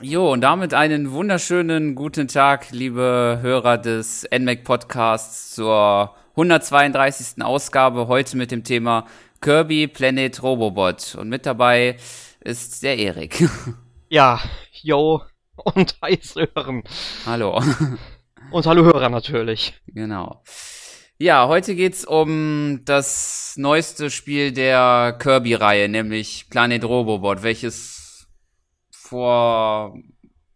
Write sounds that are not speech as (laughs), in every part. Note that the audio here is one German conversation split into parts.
Jo, und damit einen wunderschönen guten Tag, liebe Hörer des NMAC Podcasts zur 132. Ausgabe heute mit dem Thema Kirby Planet Robobot. Und mit dabei ist der Erik. (laughs) Ja, yo und (laughs) heiß hören. Hallo. (laughs) Und hallo Hörer natürlich. Genau. Ja, heute geht's um das neueste Spiel der Kirby-Reihe, nämlich Planet Robobot, welches vor,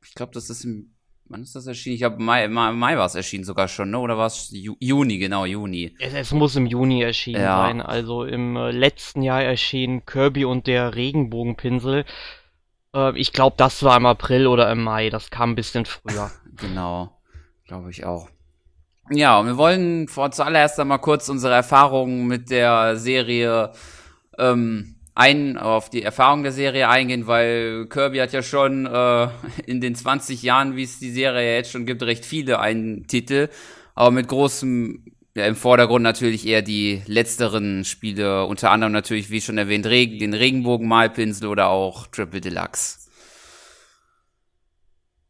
ich glaube, das ist im, wann ist das erschienen? Ich glaube, Mai, Mai, Mai war es erschienen sogar schon, ne? Oder war es Ju Juni, genau, Juni. Es, es, muss im Juni erschienen Ja. sein. Also im äh, letzten Jahr erschien Kirby und der Regenbogenpinsel. Äh, ich glaube, das war im April oder im Mai. Das kam ein bisschen früher. (laughs) Genau, glaube ich auch. Ja, und wir wollen vor zuallererst einmal kurz unsere Erfahrungen mit der Serie ähm, ein auf die Erfahrung der Serie eingehen, weil Kirby hat ja schon äh, in den 20 Jahren, wie es die Serie ja jetzt schon gibt, recht viele einen Titel, aber mit großem ja, im Vordergrund natürlich eher die letzteren Spiele, unter anderem natürlich, wie schon erwähnt, Regen, den Regenbogen-Malpinsel oder auch Triple Deluxe.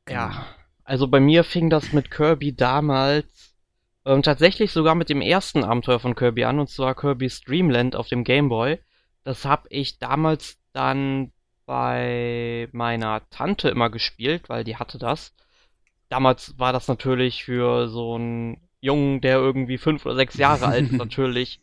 Ja, also bei mir fing das mit Kirby damals ähm, tatsächlich sogar mit dem ersten Abenteuer von Kirby an, und zwar Kirby's Dreamland auf dem Game Boy. Das habe ich damals dann bei meiner Tante immer gespielt, weil die hatte das. Damals war das natürlich für so einen Jungen, der irgendwie fünf oder sechs Jahre alt ist, (laughs) natürlich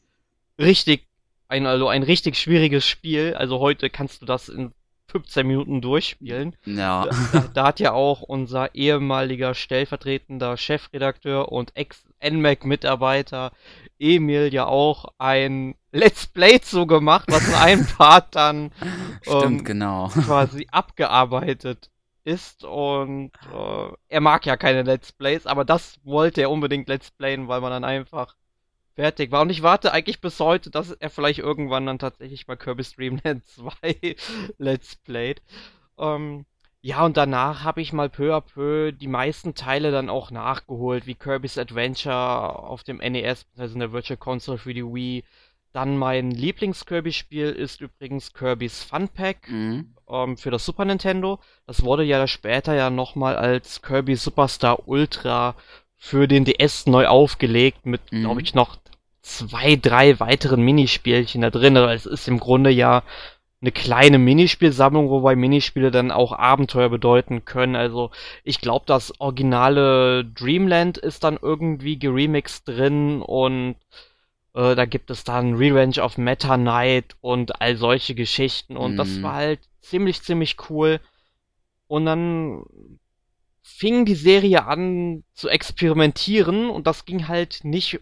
richtig, ein, also ein richtig schwieriges Spiel. Also heute kannst du das in 15 Minuten durchspielen. Ja. Da, da hat ja auch unser ehemaliger stellvertretender Chefredakteur und Ex-NMAC-Mitarbeiter Emil ja auch ein Let's Play zu gemacht, was in einem (laughs) Part dann Stimmt, ähm, genau. quasi abgearbeitet ist und äh, er mag ja keine Let's Plays, aber das wollte er unbedingt Let's Playen, weil man dann einfach fertig war. Und ich warte eigentlich bis heute, dass er vielleicht irgendwann dann tatsächlich mal Kirby's Dreamland (laughs) 2 Let's Played. Ähm, ja, und danach habe ich mal peu à peu die meisten Teile dann auch nachgeholt, wie Kirby's Adventure auf dem NES, also in der Virtual Console für die Wii. Dann mein Lieblings-Kirby-Spiel ist übrigens Kirby's Fun Pack Mhm. ähm, für das Super Nintendo. Das wurde ja später ja nochmal als Kirby Superstar Ultra für den DS neu aufgelegt mit, Mhm. glaube ich, noch zwei, drei weiteren Minispielchen da drin. Also es ist im Grunde ja eine kleine Minispielsammlung, wobei Minispiele dann auch Abenteuer bedeuten können. Also ich glaube, das originale Dreamland ist dann irgendwie geremixed drin und äh, da gibt es dann Revenge of Meta Knight und all solche Geschichten und das Mhm. war halt ziemlich, ziemlich cool. Und dann fing die Serie an zu experimentieren und das ging halt nicht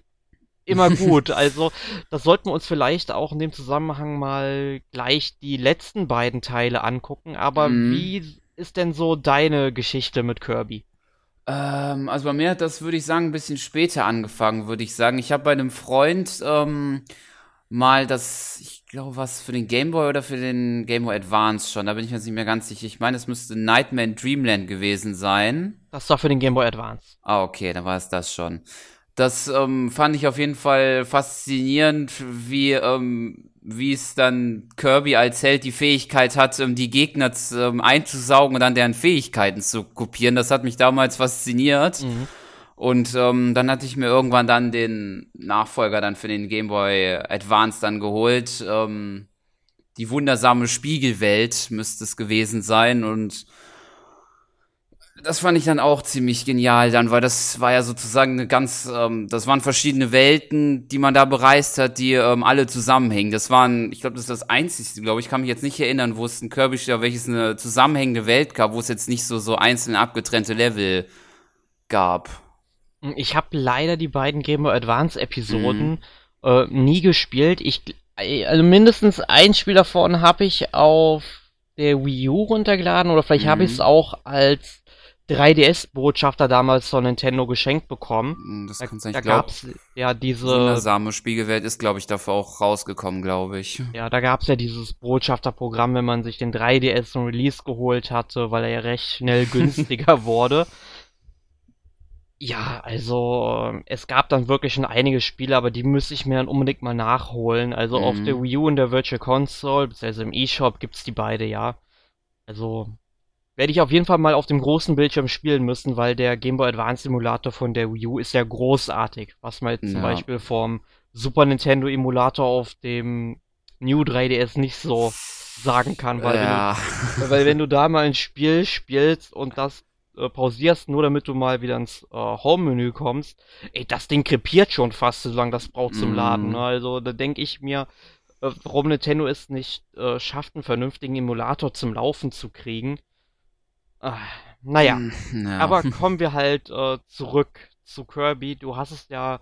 immer (laughs) gut. Also, das sollten wir uns vielleicht auch in dem Zusammenhang mal gleich die letzten beiden Teile angucken. Aber Mhm. wie ist denn so deine Geschichte mit Kirby? Ähm, also bei mir hat das, würde ich sagen, ein bisschen später angefangen, würde ich sagen. Ich habe bei einem Freund ähm, mal das, ich glaube, was für den Game Boy oder für den Game Boy Advance schon, da bin ich mir nicht mehr ganz sicher. Ich meine, es müsste Nightmare in Dreamland gewesen sein. Das war für den Game Boy Advance. Ah, okay, dann war es das schon. Das ähm, fand ich auf jeden Fall faszinierend, wie, ähm, wie es dann Kirby als Held die Fähigkeit hat, ähm, die Gegner ähm, einzusaugen und dann deren Fähigkeiten zu kopieren. Das hat mich damals fasziniert. Mhm. Und ähm, dann hatte ich mir irgendwann dann den Nachfolger dann für den Game Boy Advance dann geholt. Ähm, die wundersame Spiegelwelt müsste es gewesen sein und das fand ich dann auch ziemlich genial dann, weil das war ja sozusagen eine ganz, ähm, das waren verschiedene Welten, die man da bereist hat, die ähm, alle zusammenhängen. Das waren, ich glaube, das ist das einzigste, glaube ich, kann mich jetzt nicht erinnern, wo es ein Kirby-Spiel, welches eine zusammenhängende Welt gab, wo es jetzt nicht so so einzelne abgetrennte Level gab. Ich habe leider die beiden Game Boy Advance Episoden äh, nie gespielt. Ich, also mindestens ein Spiel davon habe ich auf der Wii U runtergeladen oder vielleicht habe Mhm. ich es auch als 3DS-Botschafter damals von Nintendo geschenkt bekommen. Hm, Das Da, kannst du da nicht glauben. gab's ja diese, Wundersame Spiegelwelt ist, glaube ich, dafür auch rausgekommen, glaube ich. ja, da gab's ja dieses Botschafterprogramm, wenn man sich den 3DS zum Release geholt hatte, weil er ja recht schnell (laughs) günstiger wurde. Ja, also ähm, es gab dann wirklich schon einige Spiele, aber die müsste ich mir dann unbedingt mal nachholen. Also auf Mhm. der Wii U und der Virtual Console, beziehungsweise im eShop gibt's die beide, ja. Also werde ich auf jeden Fall mal auf dem großen Bildschirm spielen müssen, weil der Game Boy Advance Emulator von der Wii U ist ja großartig, was man jetzt ja. zum Beispiel vom Super Nintendo Emulator auf dem New 3DS nicht so sagen kann, weil, ja. wenn, du, (laughs) weil wenn du da mal ein Spiel spielst und das äh, pausierst, nur damit du mal wieder ins äh, Home-Menü kommst, ey, das Ding krepiert schon fast, so lange das braucht zum. Laden. Ne? Also da denke ich mir, äh, warum Nintendo es nicht äh, schafft, einen vernünftigen Emulator zum Laufen zu kriegen. Äh, naja, mm, ja. aber kommen wir halt äh, zurück zu Kirby. Du hast es ja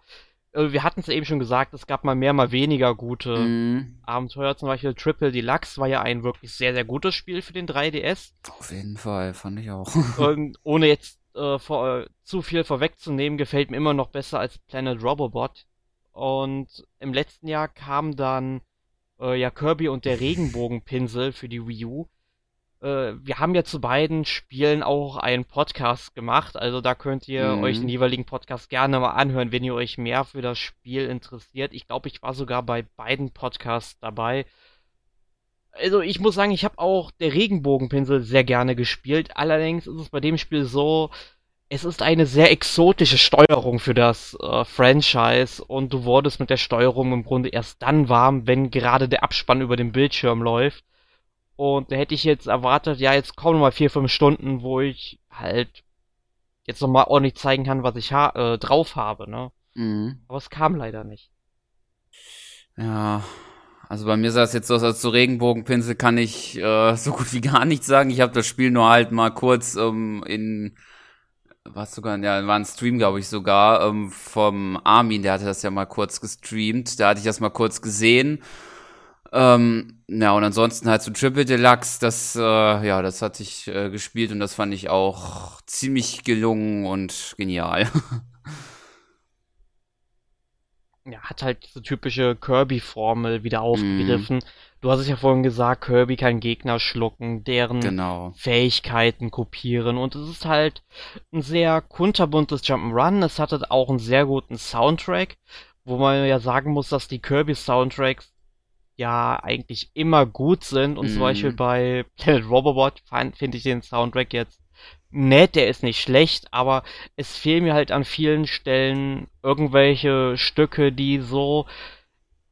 äh, wir hatten es eben schon gesagt, es gab mal mehr, mal weniger gute mm. Abenteuer. Zum Beispiel Triple Deluxe war ja ein wirklich sehr, sehr gutes Spiel für den 3DS. Auf jeden Fall, fand ich auch. (laughs) Und ohne jetzt äh, vor, zu viel vorwegzunehmen, gefällt mir immer noch besser als Planet Robobot. Und im letzten Jahr kam dann äh, ja Kirby und der Regenbogenpinsel für die Wii U wir haben ja zu beiden Spielen auch einen Podcast gemacht, also da könnt ihr mhm. euch den jeweiligen Podcast gerne mal anhören, wenn ihr euch mehr für das Spiel interessiert. Ich glaube, ich war sogar bei beiden Podcasts dabei. Also ich muss sagen, ich habe auch der Regenbogenpinsel sehr gerne gespielt. Allerdings ist es bei dem Spiel so, es ist eine sehr exotische Steuerung für das äh, Franchise und du wurdest mit der Steuerung im Grunde erst dann warm, wenn gerade der Abspann über dem Bildschirm läuft. Und da hätte ich jetzt erwartet, ja, jetzt kommen mal vier, fünf Stunden, wo ich halt jetzt nochmal ordentlich zeigen kann, was ich ha äh, drauf habe, ne? Mhm. Aber es kam leider nicht. Ja, also bei mir sah es jetzt so aus, als zu Regenbogenpinsel kann ich äh, (laughs) so gut wie gar nichts sagen. Ich habe das Spiel nur halt mal kurz ähm, in was sogar, ja, war ein Stream, glaube ich, sogar, ähm, vom Armin, der hatte das ja mal kurz gestreamt. Da hatte ich das mal kurz gesehen ähm, ja, und ansonsten halt so Triple Deluxe, das, äh, ja, das hatte ich äh, gespielt und das fand ich auch ziemlich gelungen und genial. (laughs) ja, hat halt diese typische Kirby-Formel wieder aufgegriffen. Mm. Du hast es ja vorhin gesagt, Kirby kann Gegner schlucken, deren genau. Fähigkeiten kopieren und es ist halt ein sehr kunterbuntes Jump'n'Run. Es hatte auch einen sehr guten Soundtrack, wo man ja sagen muss, dass die Kirby-Soundtracks ja eigentlich immer gut sind. Und mm. zum Beispiel mhm. bei Planet Robobot finde ich den Soundtrack jetzt nett, der ist nicht schlecht, aber es fehlen mir halt an vielen Stellen irgendwelche Stücke, die so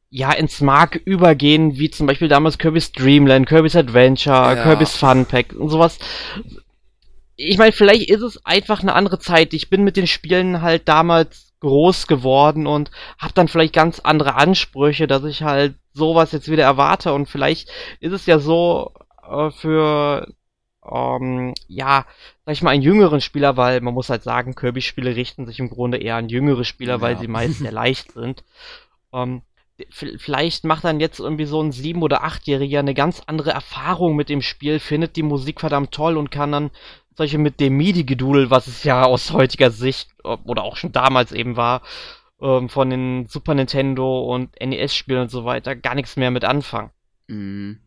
ja ins Mark übergehen, wie zum Beispiel damals Kirby's Dreamland, Kirby's Adventure, ja. Kirby's Fun Pack und sowas. Ich meine, vielleicht ist es einfach eine andere Zeit. Ich bin mit den Spielen halt damals groß geworden und habe dann vielleicht ganz andere Ansprüche, dass ich halt sowas jetzt wieder erwarte und vielleicht ist es ja so äh, für ähm, ja, sag ich mal, einen jüngeren Spieler, weil man muss halt sagen, Kirby-Spiele richten sich im Grunde eher an jüngere Spieler, ja. weil sie meist sehr (laughs) leicht sind. Ähm, vielleicht macht dann jetzt irgendwie so ein sieben- oder achtjähriger eine ganz andere Erfahrung mit dem Spiel, findet die Musik verdammt toll und kann dann solche mit dem MIDI-Gedudel, was es ja aus heutiger Sicht oder auch schon damals eben war, ähm, von den Super Nintendo und NES-Spielen und so weiter, gar nichts mehr mit anfangen. Mhm.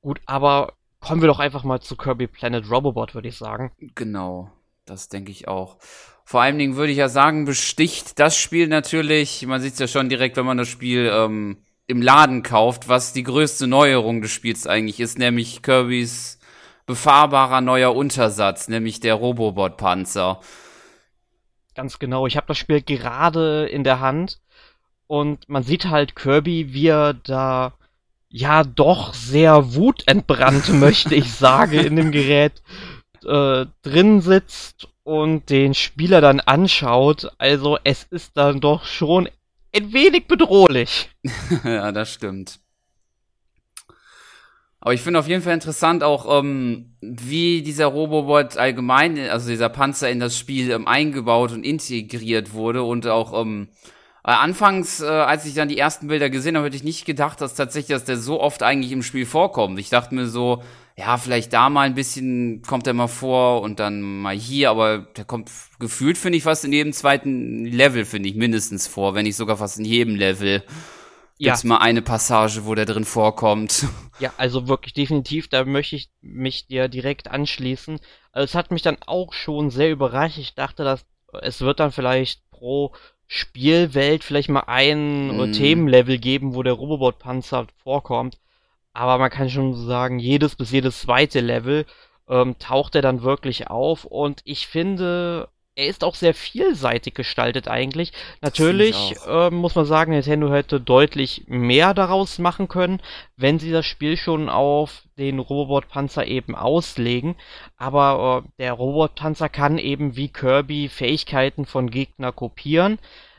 Gut, aber kommen wir doch einfach mal zu Kirby Planet Robobot, würde ich sagen. Genau, das denke ich auch. Vor allen Dingen würde ich ja sagen, besticht das Spiel natürlich, man sieht es ja schon direkt, wenn man das Spiel ähm, im Laden kauft, was die größte Neuerung des Spiels eigentlich ist, nämlich Kirbys befahrbarer neuer Untersatz, nämlich der Robobot-Panzer. Ganz genau, ich habe das Spiel gerade in der Hand und man sieht halt Kirby, wie er da ja doch sehr wutentbrannt, (laughs) möchte ich sagen, in dem Gerät äh, drin sitzt und den Spieler dann anschaut. Also es ist dann doch schon ein wenig bedrohlich. (laughs) ja, das stimmt. Aber ich finde auf jeden Fall interessant auch, ähm, wie dieser Robobot allgemein, also dieser Panzer in das Spiel ähm, eingebaut und integriert wurde und auch ähm, äh, anfangs, äh, als ich dann die ersten Bilder gesehen habe, hätte ich nicht gedacht, dass tatsächlich, dass der so oft eigentlich im Spiel vorkommt. Ich dachte mir so, ja, vielleicht da mal ein bisschen kommt er mal vor und dann mal hier, aber der kommt gefühlt, finde ich, fast in jedem zweiten Level, finde ich, mindestens vor, wenn nicht sogar fast in jedem Level. Ja. Gibt's mal eine Passage, wo der drin vorkommt. (laughs) Ja, also wirklich definitiv, da möchte ich mich dir direkt anschließen. Also es hat mich dann auch schon sehr überrascht. Ich dachte, dass es wird dann vielleicht pro Spielwelt vielleicht mal ein mm. Themenlevel geben, wo der Robobot-Panzer vorkommt. aber man kann schon sagen, jedes bis jedes zweite Level ähm, taucht er dann wirklich auf und ich finde, er ist auch sehr vielseitig gestaltet eigentlich. Natürlich äh, muss man sagen, Nintendo hätte deutlich mehr daraus machen können, wenn sie das Spiel schon auf den Robotpanzer eben auslegen. Aber äh, der Robotpanzer kann eben wie Kirby Fähigkeiten von Gegner kopieren.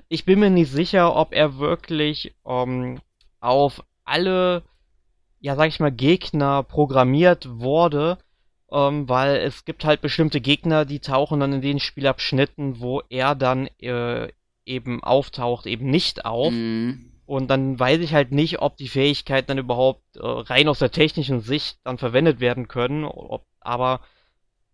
Ich bin mir nicht sicher, ob er wirklich ähm, auf alle, ja sag ich mal, Gegner programmiert wurde ähm, weil es gibt halt bestimmte Gegner, die tauchen dann in den Spielabschnitten, wo er dann äh, eben auftaucht, eben nicht auf. Mhm. Und dann weiß ich halt nicht, ob die Fähigkeiten dann überhaupt äh, rein aus der technischen Sicht dann verwendet werden können. Ob, aber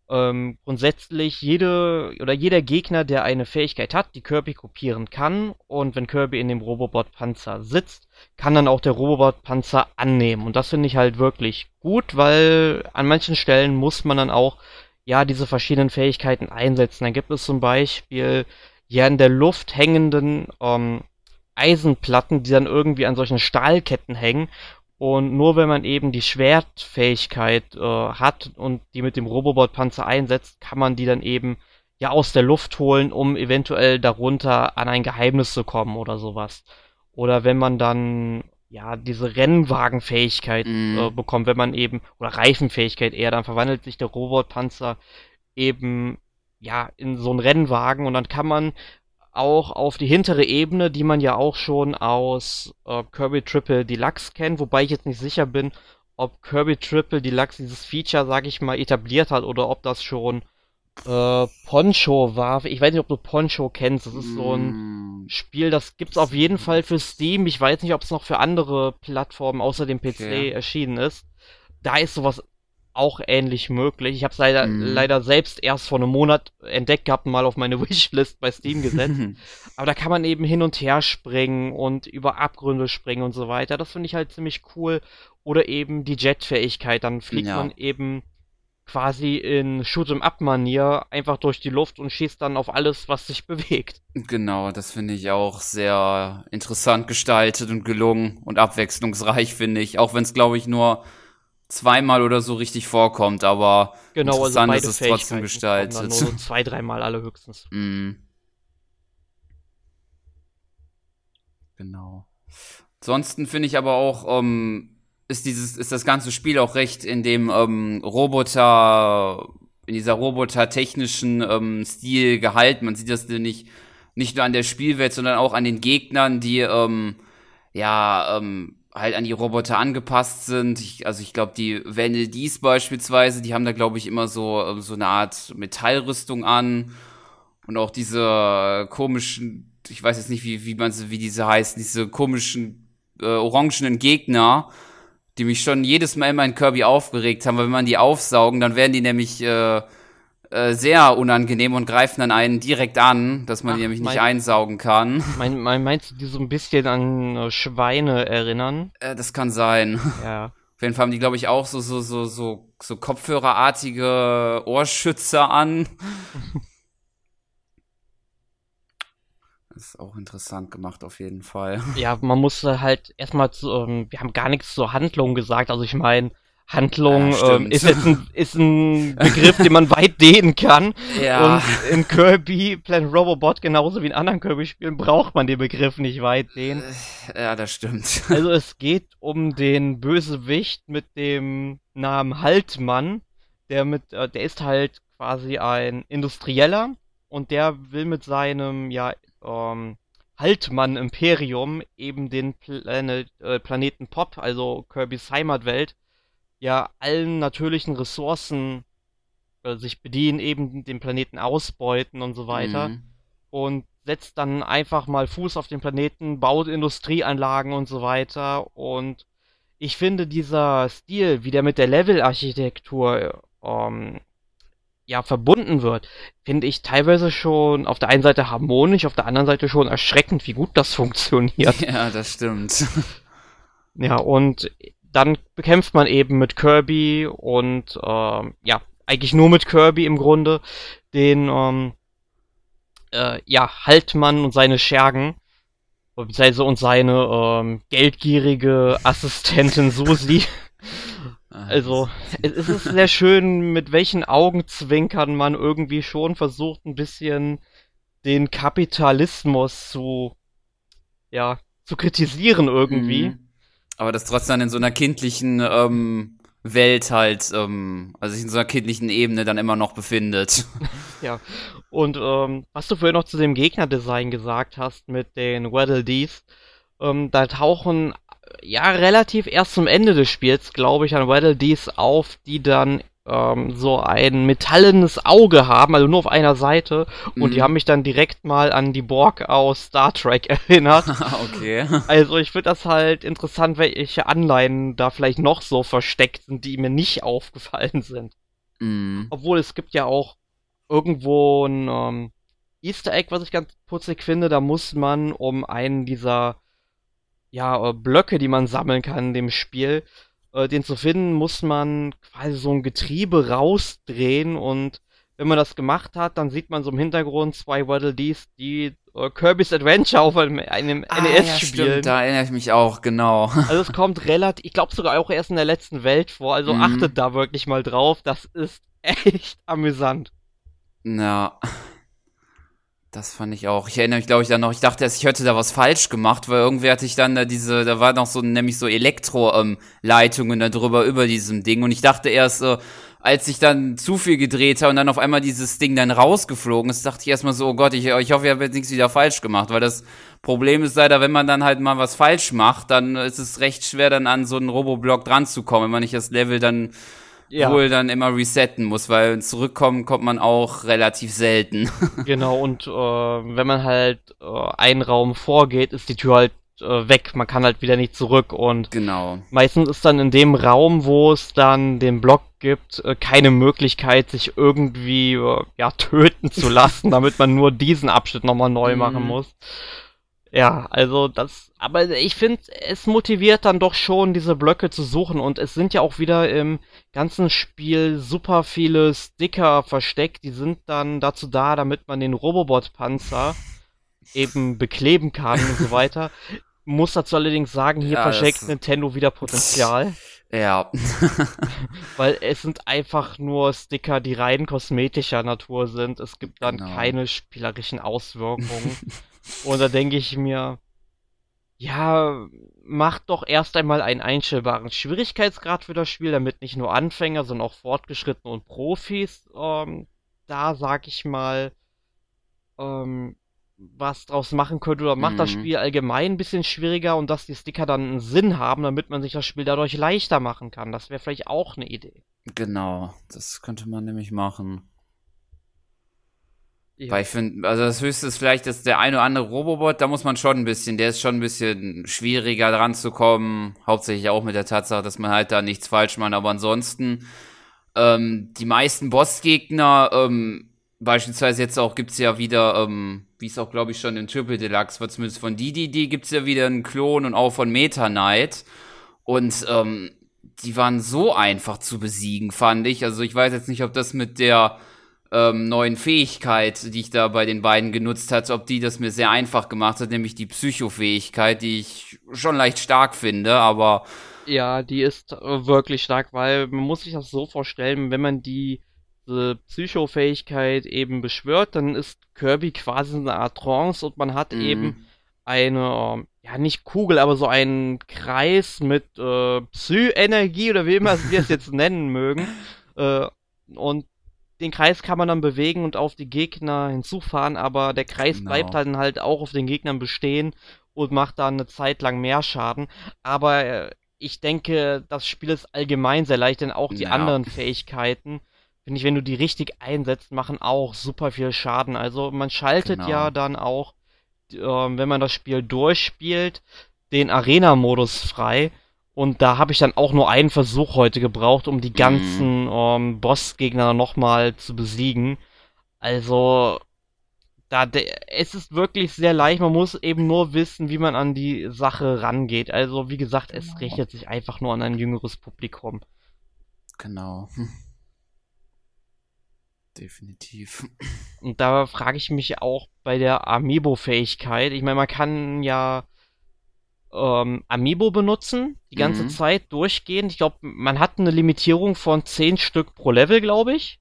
ähm, grundsätzlich jede oder jeder Gegner, der eine Fähigkeit hat, die Kirby kopieren kann und wenn Kirby in dem Robobot-Panzer sitzt, kann dann auch der Robobot-Panzer annehmen. Und das finde ich halt wirklich gut, weil an manchen Stellen muss man dann auch ja diese verschiedenen Fähigkeiten einsetzen. Dann gibt es zum Beispiel ja in der Luft hängenden ähm, Eisenplatten, die dann irgendwie an solchen Stahlketten hängen und nur wenn man eben die Schwertfähigkeit äh, hat und die mit dem Robobot-Panzer einsetzt, kann man die dann eben ja aus der Luft holen, um eventuell darunter an ein Geheimnis zu kommen oder sowas. Oder wenn man dann ja diese Rennwagenfähigkeit mm. äh, bekommt, wenn man eben oder Reifenfähigkeit eher, dann verwandelt sich der Robotpanzer eben ja in so einen Rennwagen und dann kann man auch auf die hintere Ebene, die man ja auch schon aus äh, Kirby Triple Deluxe kennt, wobei ich jetzt nicht sicher bin, ob Kirby Triple Deluxe dieses Feature, sag ich mal, etabliert hat oder ob das schon äh, Poncho war. Ich weiß nicht, ob du Poncho kennst. Das ist so ein mm. Spiel, das gibt's auf jeden Fall für Steam. Ich weiß nicht, ob es noch für andere Plattformen außer dem PC okay. erschienen ist. Da ist sowas auch ähnlich möglich. Ich habe es leider, mm. leider selbst erst vor einem Monat entdeckt gehabt mal auf meine (laughs) Wishlist bei Steam gesetzt. (laughs) Aber da kann man eben hin und her springen und über Abgründe springen und so weiter. Das finde ich halt ziemlich cool. Oder eben die Jet-Fähigkeit. Dann fliegt ja. man eben quasi in Shoot'em-up-Manier einfach durch die Luft und schießt dann auf alles, was sich bewegt. Genau, das finde ich auch sehr interessant gestaltet und gelungen und abwechslungsreich, finde ich. Auch wenn es, glaube ich, nur zweimal oder so richtig vorkommt, aber genau, also interessant also ist es trotzdem gestaltet. Nur so (laughs) zwei, dreimal alle höchstens. Mm. Genau. Ansonsten finde ich aber auch, ähm, ist dieses, ist das ganze Spiel auch recht in dem ähm, Roboter, in dieser Roboter-technischen ähm, Stil gehalten. Man sieht das nicht, nicht nur an der Spielwelt, sondern auch an den Gegnern, die ähm, ja ähm, halt an die Roboter angepasst sind. Ich, also ich glaube, die Vanildies beispielsweise, die haben da, glaube ich, immer so, ähm, so eine Art Metallrüstung an. Und auch diese komischen, ich weiß jetzt nicht, wie, wie man wie diese heißen, diese komischen äh, orangenen Gegner, die mich schon jedes Mal immer in Kirby aufgeregt haben, weil wenn man die aufsaugen, dann werden die nämlich äh, äh, sehr unangenehm und greifen dann einen direkt an, dass man Ach, die nämlich nicht einsaugen kann. (laughs) Mein, mein, meinst du, die so ein bisschen an äh, Schweine erinnern? Äh, das kann sein. (laughs) Ja. Auf jeden Fall haben die, glaube ich, auch so, so, so, so, so Kopfhörerartige Ohrschützer an. (laughs) Das ist auch interessant gemacht, auf jeden Fall. (laughs) Ja, man muss halt erstmal, zu, ähm, wir haben gar nichts zur Handlung gesagt. Also ich meine, Handlung ja, ähm, ist jetzt ein, (laughs) ist ein Begriff, den man weit dehnen kann. Ja. Und in Kirby Planet Robobot, genauso wie in anderen Kirby-Spielen, braucht man den Begriff nicht weit dehnen. Äh, ja, das stimmt. (laughs) Also es geht um den Bösewicht mit dem Namen Haltmann. Der mit, äh, der ist halt quasi ein Industrieller und der will mit seinem, ja, ähm, Haltmann Imperium eben den Planet, äh, Planeten Pop, also Kirby's Heimatwelt, ja allen natürlichen Ressourcen äh, sich bedienen, eben den Planeten ausbeuten und so weiter. Mhm. Und setzt dann einfach mal Fuß auf den Planeten, baut Industrieanlagen und so weiter. Und ich finde dieser Stil, wie der mit der Levelarchitektur ähm, ja verbunden wird, finde ich teilweise schon auf der einen Seite harmonisch, auf der anderen Seite schon erschreckend, wie gut das (laughs) funktioniert. Ja, das stimmt. (laughs) Ja, und dann bekämpft man eben mit Kirby und äh, ja, eigentlich nur mit Kirby im Grunde den ähm, äh, ja, Haltmann und seine Schergen beziehungsweise und seine ähm, geldgierige Assistentin Susi. (laughs) Also, es ist sehr (laughs) schön, mit welchen Augenzwinkern man irgendwie schon versucht, ein bisschen den Kapitalismus zu, ja, zu kritisieren irgendwie. Mhm. Aber das trotzdem in so einer kindlichen ähm, Welt halt, ähm, also sich in so einer kindlichen Ebene dann immer noch befindet. (laughs) ja. Und ähm, was du vorher noch zu dem Gegnerdesign gesagt hast mit den Waddle Dees, ähm, da tauchen ja relativ erst zum Ende des Spiels, glaube ich, an Waddle Dees auf, die dann ähm, so ein metallenes Auge haben, also nur auf einer Seite. Und mhm. die haben mich dann direkt mal an die Borg aus Star Trek (laughs) erinnert. (laughs) okay. Also ich finde das halt interessant, welche Anleihen da vielleicht noch so versteckt sind, die mir nicht (laughs) aufgefallen sind. Mhm. Obwohl es gibt ja auch irgendwo ein ähm, Easter Egg, was ich ganz putzig finde. Da muss man um einen dieser ja, äh, Blöcke, die man sammeln kann in dem Spiel, äh, den zu finden, muss man quasi so ein Getriebe rausdrehen und wenn man das gemacht hat, dann sieht man so im Hintergrund zwei Waddle Dees, die äh, Kirby's Adventure auf einem, einem ah, NES ja, spielen. Stimmt, da erinnere ich mich auch, genau. Also es kommt relativ, ich glaube sogar auch erst in der letzten Welt vor, also mhm. achtet da wirklich mal drauf, das ist (laughs) echt amüsant. Ja. Das fand ich auch. Ich erinnere mich, glaube ich, dann noch, ich dachte erst, ich hätte da was falsch gemacht, weil irgendwie hatte ich dann da diese, da war noch so, nämlich so Elektroleitungen ähm, da drüber über diesem Ding und ich dachte erst, äh, als ich dann zu viel gedreht habe und dann auf einmal dieses Ding dann rausgeflogen ist, dachte ich erstmal so, oh Gott, ich, ich hoffe, ich habe jetzt nichts wieder falsch gemacht, weil das Problem ist leider, wenn man dann halt mal was falsch macht, dann ist es recht schwer, dann an so einen Roboblock dran zu kommen, wenn man nicht das Level dann ja. wohl dann immer resetten muss, weil zurückkommen kommt man auch relativ selten. (laughs) genau, und äh, wenn man halt äh, einen Raum vorgeht, ist die Tür halt äh, weg. Man kann halt wieder nicht zurück und genau. meistens ist dann in dem Raum, wo es dann den Block gibt, äh, keine Möglichkeit, sich irgendwie äh, ja (laughs) töten zu lassen, damit man nur diesen Abschnitt nochmal neu machen mhm. muss. Ja, also das, aber ich finde, es motiviert dann doch schon, diese Blöcke zu suchen und es sind ja auch wieder im ganzen Spiel super viele Sticker versteckt, die sind dann dazu da, damit man den Robobot-Panzer eben bekleben kann und so weiter. (laughs) Muss dazu allerdings sagen, hier ja, verschenkt Nintendo wieder Potenzial. (laughs) Ja. (laughs) Weil es sind einfach nur Sticker, die rein kosmetischer Natur sind. Es gibt dann genau. keine spielerischen Auswirkungen. Und da denke ich mir, ja, macht doch erst einmal einen einstellbaren Schwierigkeitsgrad für das Spiel, damit nicht nur Anfänger, sondern auch Fortgeschrittene und Profis ähm, da, sag ich mal, ähm, was draus machen könnte oder macht mhm. das Spiel allgemein ein bisschen schwieriger und dass die Sticker dann einen Sinn haben, damit man sich das Spiel dadurch leichter machen kann. Das wäre vielleicht auch eine Idee. Genau, das könnte man nämlich machen. Ja. Weil ich finde, also das höchste ist vielleicht, dass der eine oder andere Robobot, da muss man schon ein bisschen, der ist schon ein bisschen schwieriger dran zu kommen. Hauptsächlich auch mit der Tatsache, dass man halt da nichts falsch macht. Aber ansonsten, ähm, die meisten Bossgegner, ähm, beispielsweise jetzt auch gibt's ja wieder, ähm, wie es auch glaube ich schon in Triple Deluxe war, zumindest von DDD gibt's ja wieder einen Klon und auch von Meta Knight. Und ähm, die waren so einfach zu besiegen, fand ich. Also ich weiß jetzt nicht, ob das mit der ähm, neuen Fähigkeit, die ich da bei den beiden genutzt hatte, ob die das mir sehr einfach gemacht hat, nämlich die Psychofähigkeit, die ich schon leicht stark finde, aber ja, die ist äh, wirklich stark, weil man muss sich das so vorstellen, wenn man die diese Psychofähigkeit eben beschwört, dann ist Kirby quasi eine Art Trance und man hat mhm. eben eine, ja nicht Kugel, aber so einen Kreis mit äh, Psy-Energie oder wie immer sie es (laughs) jetzt nennen mögen. Äh, und den Kreis kann man dann bewegen und auf die Gegner hinzufahren, aber der Kreis genau. bleibt dann halt auch auf den Gegnern bestehen und macht dann eine Zeit lang mehr Schaden. Aber äh, ich denke, das Spiel ist allgemein sehr leicht, denn auch die ja. anderen Fähigkeiten, finde ich, wenn du die richtig einsetzt, machen auch super viel Schaden. Also man schaltet genau. ja dann auch, äh, wenn man das Spiel durchspielt, den Arena-Modus frei. Und da habe ich dann auch nur einen Versuch heute gebraucht, um die mhm. ganzen mhm. ähm, Bossgegner nochmal zu besiegen. Also, da es ist wirklich sehr leicht. Man muss eben nur wissen, wie man an die Sache rangeht. Also, wie gesagt, es genau. richtet sich einfach nur an ein jüngeres Publikum. Genau. (laughs) Definitiv. Und da frage ich mich auch bei der Amiibo-Fähigkeit. Ich meine, man kann ja ähm, Amiibo benutzen, die ganze Mhm. Zeit durchgehend. Ich glaube, man hat eine Limitierung von 10 Stück pro Level, glaube ich.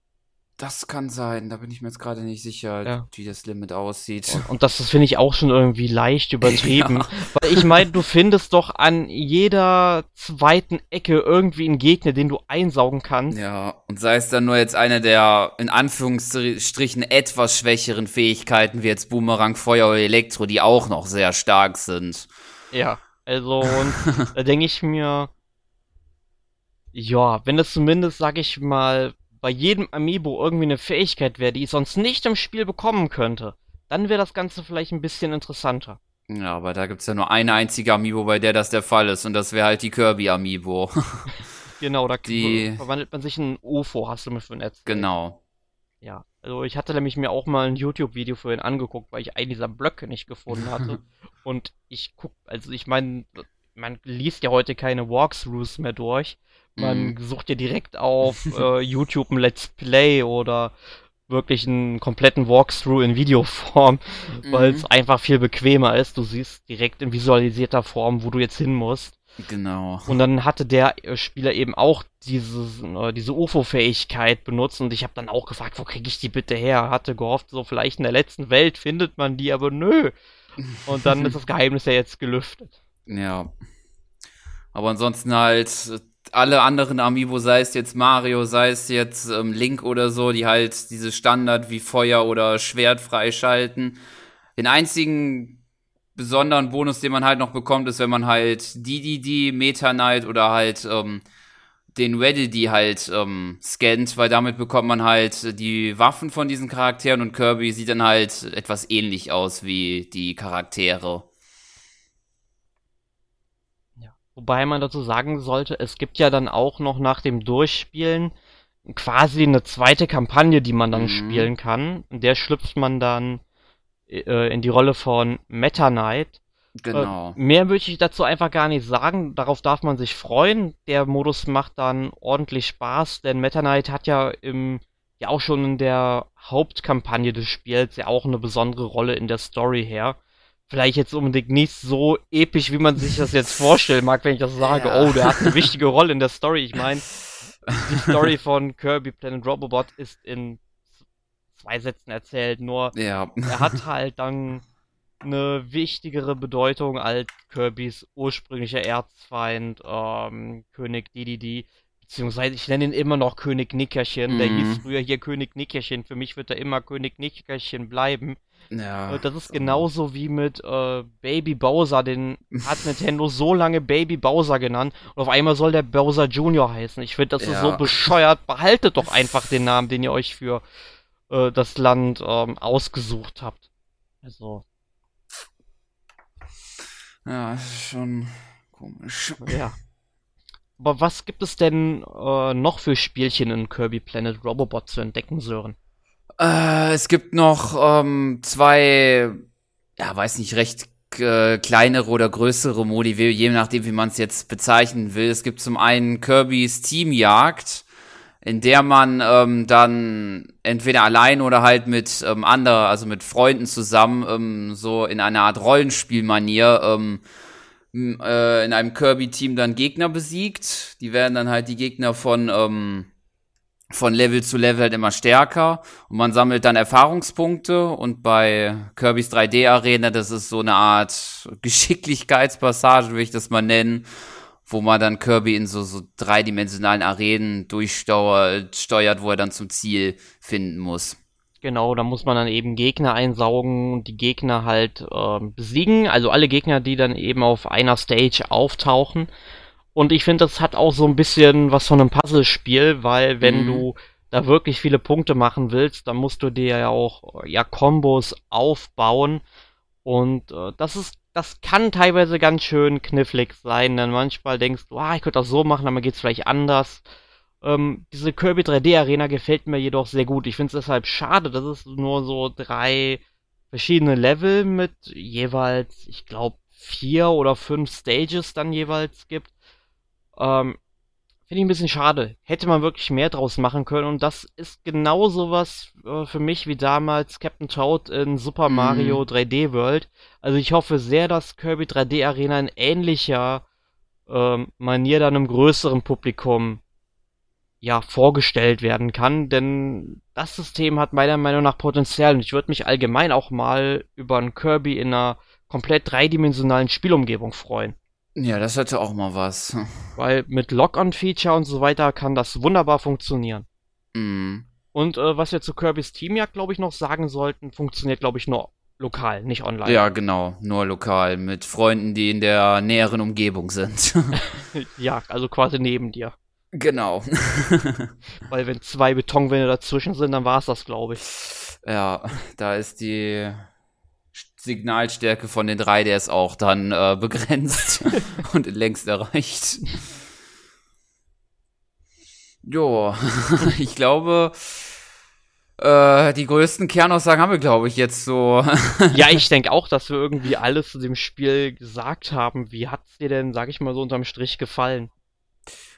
Das kann sein, da bin ich mir jetzt gerade nicht sicher, Ja. wie das Limit aussieht. Und, und das, das finde ich auch schon irgendwie leicht übertrieben. (laughs) Ja. Weil ich meine, du findest doch an jeder zweiten Ecke irgendwie einen Gegner, den du einsaugen kannst. Ja, und sei es dann nur jetzt eine der in Anführungsstrichen etwas schwächeren Fähigkeiten, wie jetzt Boomerang, Feuer oder Elektro, die auch noch sehr stark sind. Ja, also und (laughs) da denke ich mir, ja, wenn es zumindest, sag ich mal, bei jedem Amiibo irgendwie eine Fähigkeit wäre, die ich sonst nicht im Spiel bekommen könnte, dann wäre das Ganze vielleicht ein bisschen interessanter. Ja, aber da gibt's ja nur eine einzige Amiibo, bei der das der Fall ist, und das wäre halt die Kirby Amiibo. Genau, da Die- verwandelt man sich in ein UFO, hast du mir vorhin erzählt. genau. Ja, also ich hatte nämlich mir auch mal ein YouTube-Video für ihn angeguckt, weil ich einen dieser Blöcke nicht gefunden hatte. (laughs) Und ich guck, also ich meine, man liest ja heute keine Walkthroughs mehr durch. Man Mhm. sucht ja direkt auf (laughs) äh, YouTube ein Let's Play oder wirklich einen kompletten Walkthrough in Videoform, weil es Mhm. einfach viel bequemer ist. Du siehst direkt in visualisierter Form, wo du jetzt hin musst. Genau. Und dann hatte der äh, Spieler eben auch dieses, äh, diese UFO-Fähigkeit benutzt und ich habe dann auch gefragt, wo kriege ich die bitte her? Hatte gehofft, so vielleicht in der letzten Welt findet man die, aber nö. Und dann ist (laughs) das Geheimnis ja jetzt gelüftet. Ja. Aber ansonsten halt alle anderen Amiibo, sei es jetzt Mario, sei es jetzt ähm, Link oder so, die halt diese Standard wie Feuer oder Schwert freischalten. Den einzigen besonderen Bonus, den man halt noch bekommt, ist, wenn man halt DDD, Meta Knight oder halt ähm, den Reddity halt ähm, scannt, weil damit bekommt man halt die Waffen von diesen Charakteren und Kirby sieht dann halt etwas ähnlich aus wie die Charaktere. Ja. Wobei man dazu sagen sollte, es gibt ja dann auch noch nach dem Durchspielen quasi eine zweite Kampagne, die man dann Mhm. spielen kann. In der schlüpft man dann äh, in die Rolle von Meta Knight. Genau. Äh, mehr möchte ich dazu einfach gar nicht sagen. Darauf darf man sich freuen. Der Modus macht dann ordentlich Spaß, denn Meta Knight hat ja im ja auch schon in der Hauptkampagne des Spiels ja auch eine besondere Rolle in der Story her. Vielleicht jetzt unbedingt nicht so episch, wie man sich das jetzt (laughs) vorstellen mag, wenn ich das sage. Ja. Oh, der hat eine wichtige Rolle in der Story. Ich meine, die (laughs) Story von Kirby Planet Robobot ist in zwei Sätzen erzählt, nur Ja. er hat halt dann eine wichtigere Bedeutung als Kirbys ursprünglicher Erzfeind, ähm, König Dididi. Beziehungsweise ich nenne ihn immer noch König Nickerchen. Der Mhm. hieß früher hier König Nickerchen. Für mich wird er immer König Nickerchen bleiben. Ja. Äh, das ist so. genauso wie mit äh, Baby Bowser. Den hat (laughs) Nintendo so lange Baby Bowser genannt. Und auf einmal soll der Bowser Junior heißen. Ich finde, das ist so Ja. bescheuert. Behaltet doch einfach den Namen, den ihr euch für äh, das Land ähm, ausgesucht habt. Also, Ja, ist schon komisch. ja. Aber was gibt es denn äh, noch für Spielchen in Kirby Planet Robobot zu entdecken, Sören? Äh, es gibt noch ähm, zwei, ja, weiß nicht, recht äh, kleinere oder größere Modi, je nachdem, wie man es jetzt bezeichnen will. Es gibt zum einen Kirby's Teamjagd, in der man ähm, dann entweder allein oder halt mit ähm, anderen, also mit Freunden zusammen, ähm, so in einer Art Rollenspielmanier, ähm, äh, in einem Kirby-Team dann Gegner besiegt. Die werden dann halt die Gegner von, ähm, von Level zu Level halt immer stärker und man sammelt dann Erfahrungspunkte und bei Kirby's 3D Arena, das ist so eine Art Geschicklichkeitspassage, will ich das mal nennen, wo man dann Kirby in so, so dreidimensionalen Arenen durchsteuert, steuert, wo er dann zum Ziel finden muss. Genau, da muss man dann eben Gegner einsaugen und die Gegner halt ähm, besiegen. Also alle Gegner, die dann eben auf einer Stage auftauchen. Und ich finde, das hat auch so ein bisschen was von einem Puzzlespiel, weil wenn Mhm. du da wirklich viele Punkte machen willst, dann musst du dir ja auch äh, ja Kombos aufbauen. Und äh, das ist, das kann teilweise ganz schön knifflig sein, denn manchmal denkst du, ah, ich könnte das so machen, aber geht's vielleicht anders. Ähm, diese Kirby 3D Arena gefällt mir jedoch sehr gut. Ich finde es deshalb schade, dass es nur so drei verschiedene Level mit jeweils, ich glaube, vier oder fünf Stages dann jeweils gibt. Ähm, Finde ich ein bisschen schade. Hätte man wirklich mehr draus machen können. Und das ist genau sowas äh, für mich wie damals Captain Toad in Super Mhm. Mario 3D World. Also ich hoffe sehr, dass Kirby 3D Arena in ähnlicher ähm, Manier dann einem größeren Publikum ja vorgestellt werden kann. Denn das System hat meiner Meinung nach Potenzial. Und ich würde mich allgemein auch mal über einen Kirby in einer komplett dreidimensionalen Spielumgebung freuen. Ja, das hätte auch mal was. (laughs) Weil mit Lock-on-Feature und so weiter kann das wunderbar funktionieren. Mhm. Und äh, was wir zu Kirby's Teamjagd, glaube ich, noch sagen sollten, funktioniert, glaube ich, nur lokal, nicht online. Ja, genau. Nur lokal. Mit Freunden, die in der näheren Umgebung sind. (laughs) (laughs) ja, also quasi neben dir. genau. Weil wenn zwei Betonwände dazwischen sind, dann war es das, glaube ich. ja, da ist die Signalstärke von den 3DS auch dann äh, (laughs) begrenzt (laughs) und längst erreicht. Jo, (laughs) ich glaube, äh, die größten Kernaussagen haben wir, glaube ich, jetzt so. ja, ich denke auch, dass wir irgendwie alles zu dem Spiel gesagt haben. Wie hat's dir denn, sag ich mal so unterm Strich gefallen?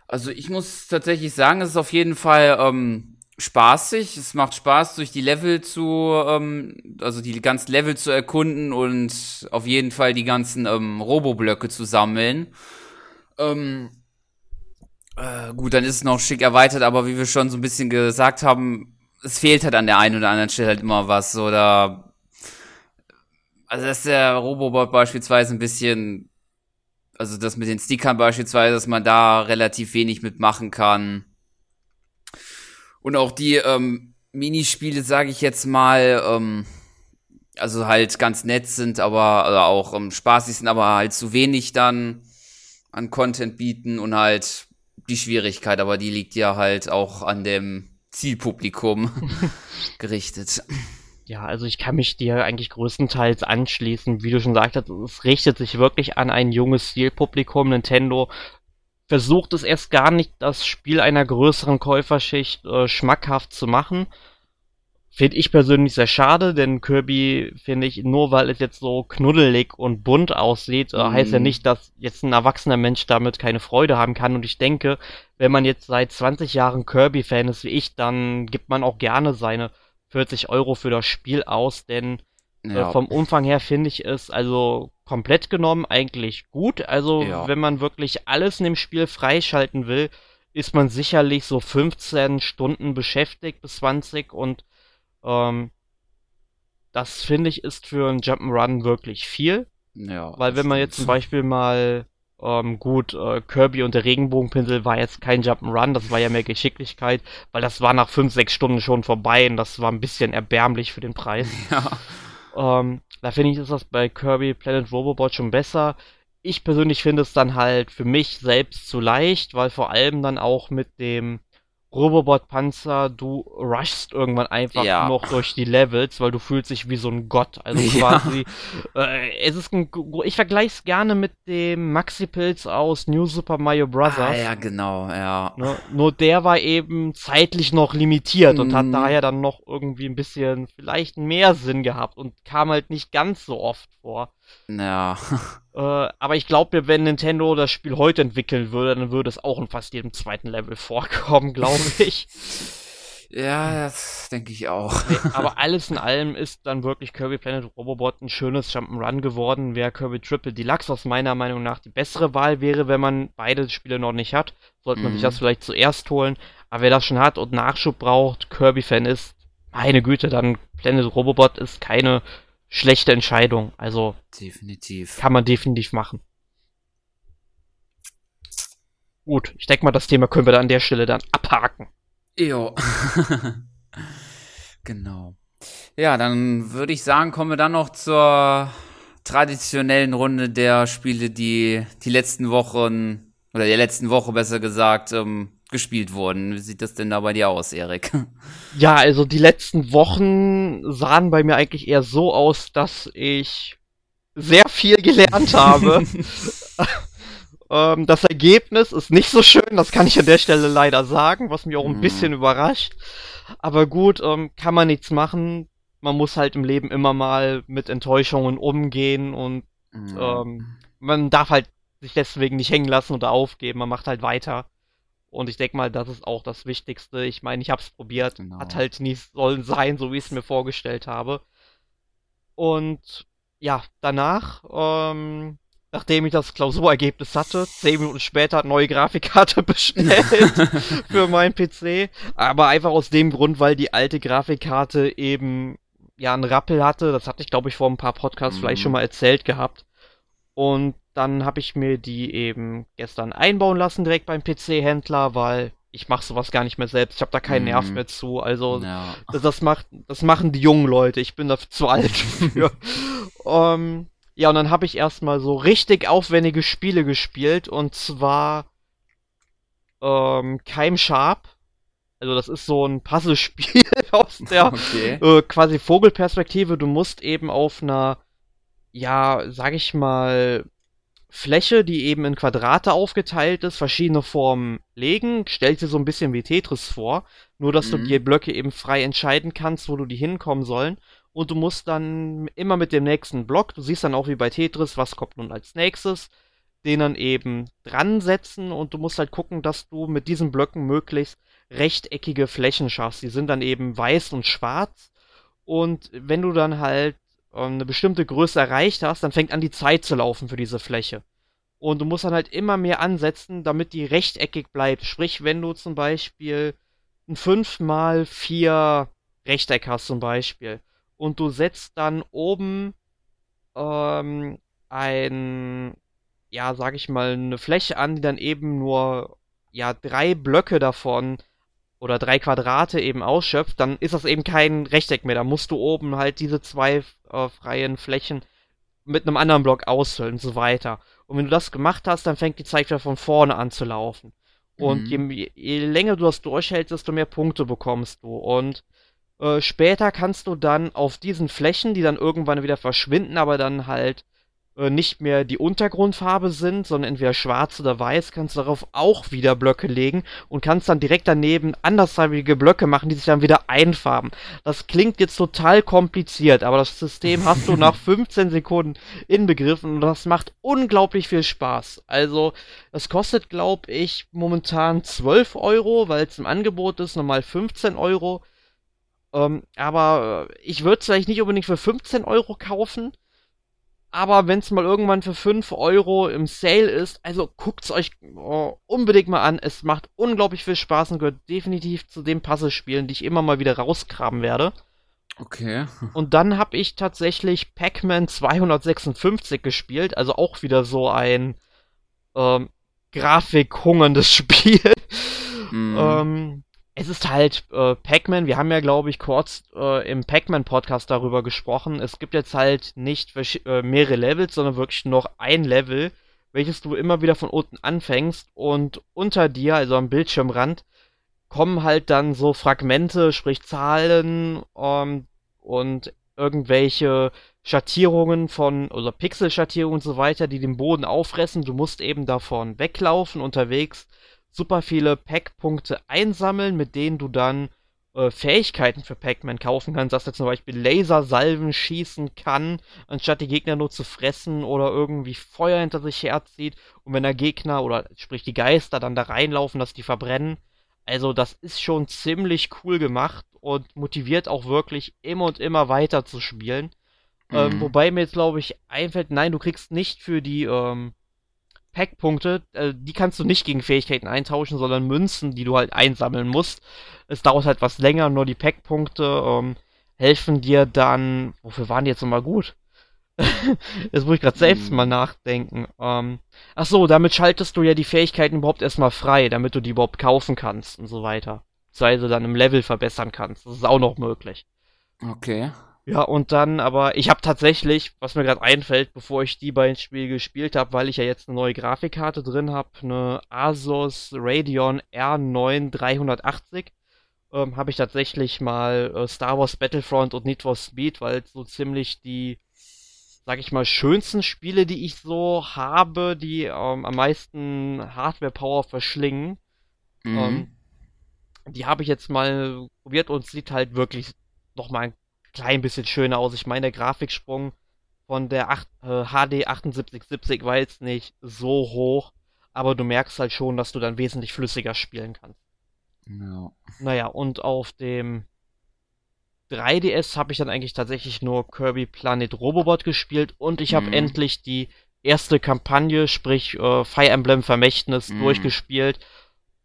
Also ich muss tatsächlich sagen, es ist auf jeden Fall ähm, spaßig. Es macht Spaß, durch die Level zu, ähm, also die ganzen Level zu erkunden und auf jeden Fall die ganzen ähm, Roboblöcke zu sammeln. Ähm, äh, gut, dann ist es noch schick erweitert, aber wie wir schon so ein bisschen gesagt haben, es fehlt halt an der einen oder anderen Stelle halt immer was oder also dass der Robobot beispielsweise ein bisschen also das mit den Stickern beispielsweise, dass man da relativ wenig mitmachen kann. Und auch die ähm, Minispiele, sage ich jetzt mal, ähm, also halt ganz nett sind, aber also auch ähm, spaßig sind, aber halt zu wenig dann an Content bieten und halt die Schwierigkeit, aber die liegt ja halt auch an dem Zielpublikum (laughs) gerichtet. Ja, also ich kann mich dir eigentlich größtenteils anschließen. Wie du schon sagtest, es richtet sich wirklich an ein junges Zielpublikum. Nintendo versucht es erst gar nicht, das Spiel einer größeren Käuferschicht äh, schmackhaft zu machen. Finde ich persönlich sehr schade, denn Kirby finde ich, nur weil es jetzt so knuddelig und bunt aussieht, äh, Mhm. heißt ja nicht, dass jetzt ein erwachsener Mensch damit keine Freude haben kann. Und ich denke, wenn man jetzt seit 20 Jahren Kirby-Fan ist wie ich, dann gibt man auch gerne seine 40 Euro für das Spiel aus, denn Ja. äh, vom Umfang her finde ich es also komplett genommen eigentlich gut. Also Ja. wenn man wirklich alles in dem Spiel freischalten will, ist man sicherlich so 15 Stunden beschäftigt bis 20 und ähm, das finde ich ist für ein Jump'n'Run wirklich viel. ja, Weil wenn man jetzt zum. Beispiel mal ähm, gut, äh, Kirby und der Regenbogenpinsel war jetzt kein Jump'n'Run, das war ja mehr Geschicklichkeit, weil das war nach 5, 6 Stunden schon vorbei und das war ein bisschen erbärmlich für den Preis. (laughs) Ja. Ähm, da finde ich, ist das bei Kirby Planet Robobot schon besser. Ich persönlich finde es dann halt für mich selbst zu leicht, weil vor allem dann auch mit dem Robobot-Panzer, du rushst irgendwann einfach Ja. noch durch die Levels, weil du fühlst dich wie so ein Gott. Also (laughs) Ja. quasi, äh, es ist ein, ich vergleiche es gerne mit dem Maxi-Pilz aus New Super Mario Bros. Ah, ja, genau, ja. Ne? Nur der war eben zeitlich noch limitiert und hat Mhm. daher dann noch irgendwie ein bisschen vielleicht mehr Sinn gehabt und kam halt nicht ganz so oft vor. Ja. (laughs) Äh, aber ich glaube, wenn Nintendo das Spiel heute entwickeln würde, dann würde es auch in fast jedem zweiten Level vorkommen, (laughs) glaube ich. Ja, das denke ich auch. (laughs) aber alles in allem ist dann wirklich Kirby Planet Robobot ein schönes Jump'n'Run geworden. Wer Kirby Triple Deluxe aus meiner Meinung nach die bessere Wahl wäre, wenn man beide Spiele noch nicht hat, sollte man Mhm. sich das vielleicht zuerst holen. Aber wer das schon hat und Nachschub braucht, Kirby-Fan ist, meine Güte, dann Planet Robobot ist keine schlechte Entscheidung. Also Definitiv. kann man definitiv machen. Gut, ich denke mal, das Thema können wir dann an der Stelle dann abhaken. Jo. (laughs) genau. Ja, dann würde ich sagen, kommen wir dann noch zur traditionellen Runde der Spiele, die die letzten Wochen, oder der letzten Woche besser gesagt, ähm, gespielt wurden. Wie sieht das denn da bei dir aus, Erik? (laughs) Ja, also die letzten Wochen sahen bei mir eigentlich eher so aus, dass ich sehr viel gelernt habe. (laughs) (laughs) ähm, das Ergebnis ist nicht so schön, das kann ich an der Stelle leider sagen, was mich auch ein Mhm. bisschen überrascht. Aber gut, ähm, kann man nichts machen. Man muss halt im Leben immer mal mit Enttäuschungen umgehen und ähm, man darf halt sich deswegen nicht hängen lassen oder aufgeben, man macht halt weiter. Und ich denke mal, das ist auch das Wichtigste. Ich meine, ich habe es probiert, genau. hat halt nie sollen sein, so wie ich es mir vorgestellt habe. Und ja, danach, ähm, nachdem ich das Klausurergebnis hatte, zehn Minuten später neue Grafikkarte (laughs) bestellt (laughs) für meinen PC. Aber einfach aus dem Grund, weil die alte Grafikkarte eben ja einen Rappel hatte. Das hatte ich, glaube ich, vor ein paar Podcasts mhm. vielleicht schon mal erzählt gehabt. Und dann habe ich mir die eben gestern einbauen lassen direkt beim PC-Händler, weil ich mache sowas gar nicht mehr selbst. Ich habe da keinen Nerv mhm. mehr zu. Also ja. das, das, macht, das machen die jungen Leute. Ich bin da zu alt (laughs) für. um, ähm, ja, und dann habe ich erstmal so richtig aufwendige Spiele gespielt und zwar ähm, Keim Sharp. Also das ist so ein Puzzlespiel (laughs) aus der okay. äh, quasi Vogelperspektive. Du musst eben auf einer, ja, sag ich mal, Fläche, die eben in Quadrate aufgeteilt ist, verschiedene Formen legen. Stellt dir so ein bisschen wie Tetris vor, nur dass mhm. du die Blöcke eben frei entscheiden kannst, wo du die hinkommen sollen. Und du musst dann immer mit dem nächsten Block, du siehst dann auch wie bei Tetris, was kommt nun als nächstes, den dann eben dran setzen und du musst halt gucken, dass du mit diesen Blöcken möglichst rechteckige Flächen schaffst. Die sind dann eben weiß und schwarz. Und wenn du dann halt eine bestimmte Größe erreicht hast, dann fängt an die Zeit zu laufen für diese Fläche. Und du musst dann halt immer mehr ansetzen, damit die rechteckig bleibt. Sprich, wenn du zum Beispiel ein 5 mal 4 Rechteck hast zum Beispiel und du setzt dann oben ähm, ein, ja, sag ich mal, eine Fläche an, die dann eben nur, ja, drei Blöcke davon oder drei Quadrate eben ausschöpft, dann ist das eben kein Rechteck mehr. Da musst du oben halt diese zwei äh, freien Flächen mit einem anderen Block ausfüllen und so weiter. Und wenn du das gemacht hast, dann fängt die Zeit wieder von vorne an zu laufen. Und mhm. je, je, länger du das durchhältst, desto mehr Punkte bekommst du. Und äh, später kannst du dann auf diesen Flächen, die dann irgendwann wieder verschwinden, aber dann halt nicht mehr die Untergrundfarbe sind, sondern entweder schwarz oder weiß, kannst du darauf auch wieder Blöcke legen und kannst dann direkt daneben andersfarbige Blöcke machen, die sich dann wieder einfarben. Das klingt jetzt total kompliziert, aber das System (laughs) hast du nach 15 Sekunden inbegriffen und das macht unglaublich viel Spaß. Also, das kostet, glaube ich, momentan 12 Euro, weil es im Angebot ist, normal 15 Euro. Ähm, aber äh, ich würde es vielleicht nicht unbedingt für 15 Euro kaufen aber wenn es mal irgendwann für 5 Euro im Sale ist, also guckt es euch oh, unbedingt mal an. Es macht unglaublich viel Spaß und gehört definitiv zu den Puzzlespielen, die ich immer mal wieder rausgraben werde. Okay. (laughs) Und dann habe ich tatsächlich Pac-Man 256 gespielt, also auch wieder so ein ähm, grafikhungerndes (laughs) Spiel. Mm. ähm, es ist halt äh, Pac-Man. Wir haben ja, glaube ich, kurz äh, im Pac-Man-Podcast darüber gesprochen. Es gibt jetzt halt nicht äh, mehrere Levels, sondern wirklich noch ein Level, welches du immer wieder von unten anfängst und unter dir, also am Bildschirmrand, kommen halt dann so Fragmente, sprich Zahlen ähm, und irgendwelche Schattierungen von, oder Pixelschattierungen und so weiter, die den Boden auffressen. Du musst eben davon weglaufen unterwegs super viele Pack-Punkte einsammeln, mit denen du dann äh, Fähigkeiten für Pac-Man kaufen kannst, dass er zum Beispiel Lasersalven schießen kann, anstatt die Gegner nur zu fressen oder irgendwie Feuer hinter sich herzieht. Und wenn der Gegner oder sprich die Geister dann da reinlaufen, dass die verbrennen. Also das ist schon ziemlich cool gemacht und motiviert auch wirklich immer und immer weiter zu spielen. Ähm, mhm. Ähm, wobei mir jetzt glaube ich einfällt, nein, du kriegst nicht für die ähm, Pack-Punkte, äh, die kannst du nicht gegen Fähigkeiten eintauschen, sondern Münzen, die du halt einsammeln musst. Es dauert halt was länger, nur die Pack-Punkte ähm, helfen dir dann. Wofür waren die jetzt nochmal gut? (laughs) jetzt muss ich gerade selbst hm. mal nachdenken. Ähm, ach so, damit schaltest du ja die Fähigkeiten überhaupt erstmal frei, damit du die überhaupt kaufen kannst und so weiter. Beziehungsweise dann im Level verbessern kannst. Das ist auch noch möglich. Okay. Ja, und dann, aber ich habe tatsächlich, was mir gerade einfällt, bevor ich die beiden Spiele gespielt habe, weil ich ja jetzt eine neue Grafikkarte drin habe, eine Asus Radeon R9 380, ähm, habe ich tatsächlich mal äh, Star Wars Battlefront und Need for Speed, weil so ziemlich die, sag ich mal, schönsten Spiele, die ich so habe, die ähm, am meisten Hardware-Power verschlingen. Mhm. Ähm, die habe ich jetzt mal probiert und sieht halt wirklich nochmal ein klein bisschen schöner aus. Ich meine, der Grafiksprung von der 8, äh, HD 7870 war jetzt nicht so hoch, aber du merkst halt schon, dass du dann wesentlich flüssiger spielen kannst. Ja. Naja, und auf dem 3DS habe ich dann eigentlich tatsächlich nur Kirby Planet Robobot gespielt und ich habe mhm. endlich die erste Kampagne, sprich äh, Fire Emblem Vermächtnis, mhm. durchgespielt.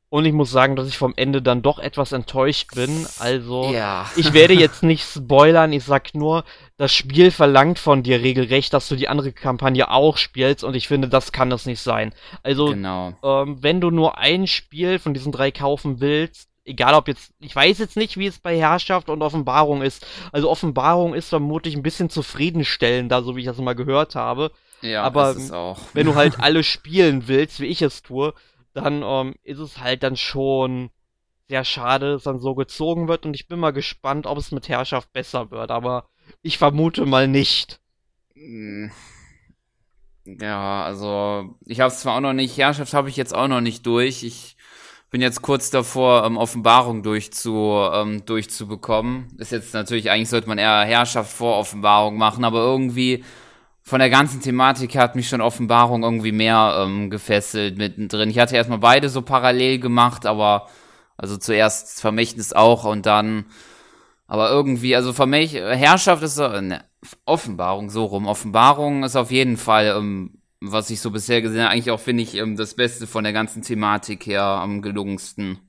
Und ich muss sagen, dass ich vom Ende dann doch etwas enttäuscht bin. Also, ja. ich werde jetzt nicht spoilern, ich sag nur, das Spiel verlangt von dir regelrecht, dass du die andere Kampagne auch spielst und ich finde, das kann das nicht sein. Also, genau. ähm, wenn du nur ein Spiel von diesen drei kaufen willst, egal ob jetzt, ich weiß jetzt nicht, wie es bei Herrschaft und Offenbarung ist. Also Offenbarung ist vermutlich ein bisschen zufriedenstellender, so wie ich das mal gehört habe. Ja, aber wenn du halt (laughs) alle spielen willst, wie ich es tue, dann ähm, ist es halt dann schon sehr schade, dass dann so gezogen wird und ich bin mal gespannt, ob es mit Herrschaft besser wird, aber ich vermute mal nicht. Hm. Ja, also ich habe es zwar auch noch nicht, Herrschaft habe ich jetzt auch noch nicht durch. Ich bin jetzt kurz davor, ähm, Offenbarung durchzu, ähm, durchzubekommen. Ist jetzt natürlich, eigentlich sollte man eher Herrschaft vor Offenbarung machen, aber irgendwie von der ganzen Thematik hat mich schon Offenbarung irgendwie mehr ähm, gefesselt mittendrin. Ich hatte erstmal beide so parallel gemacht, aber also zuerst Vermächtnis auch und dann aber irgendwie, also Vermächt Herrschaft ist so, ne, Offenbarung so rum. Offenbarung ist auf jeden Fall, ähm, was ich so bisher gesehen habe, eigentlich auch finde ich ähm, das Beste von der ganzen Thematik her am gelungensten.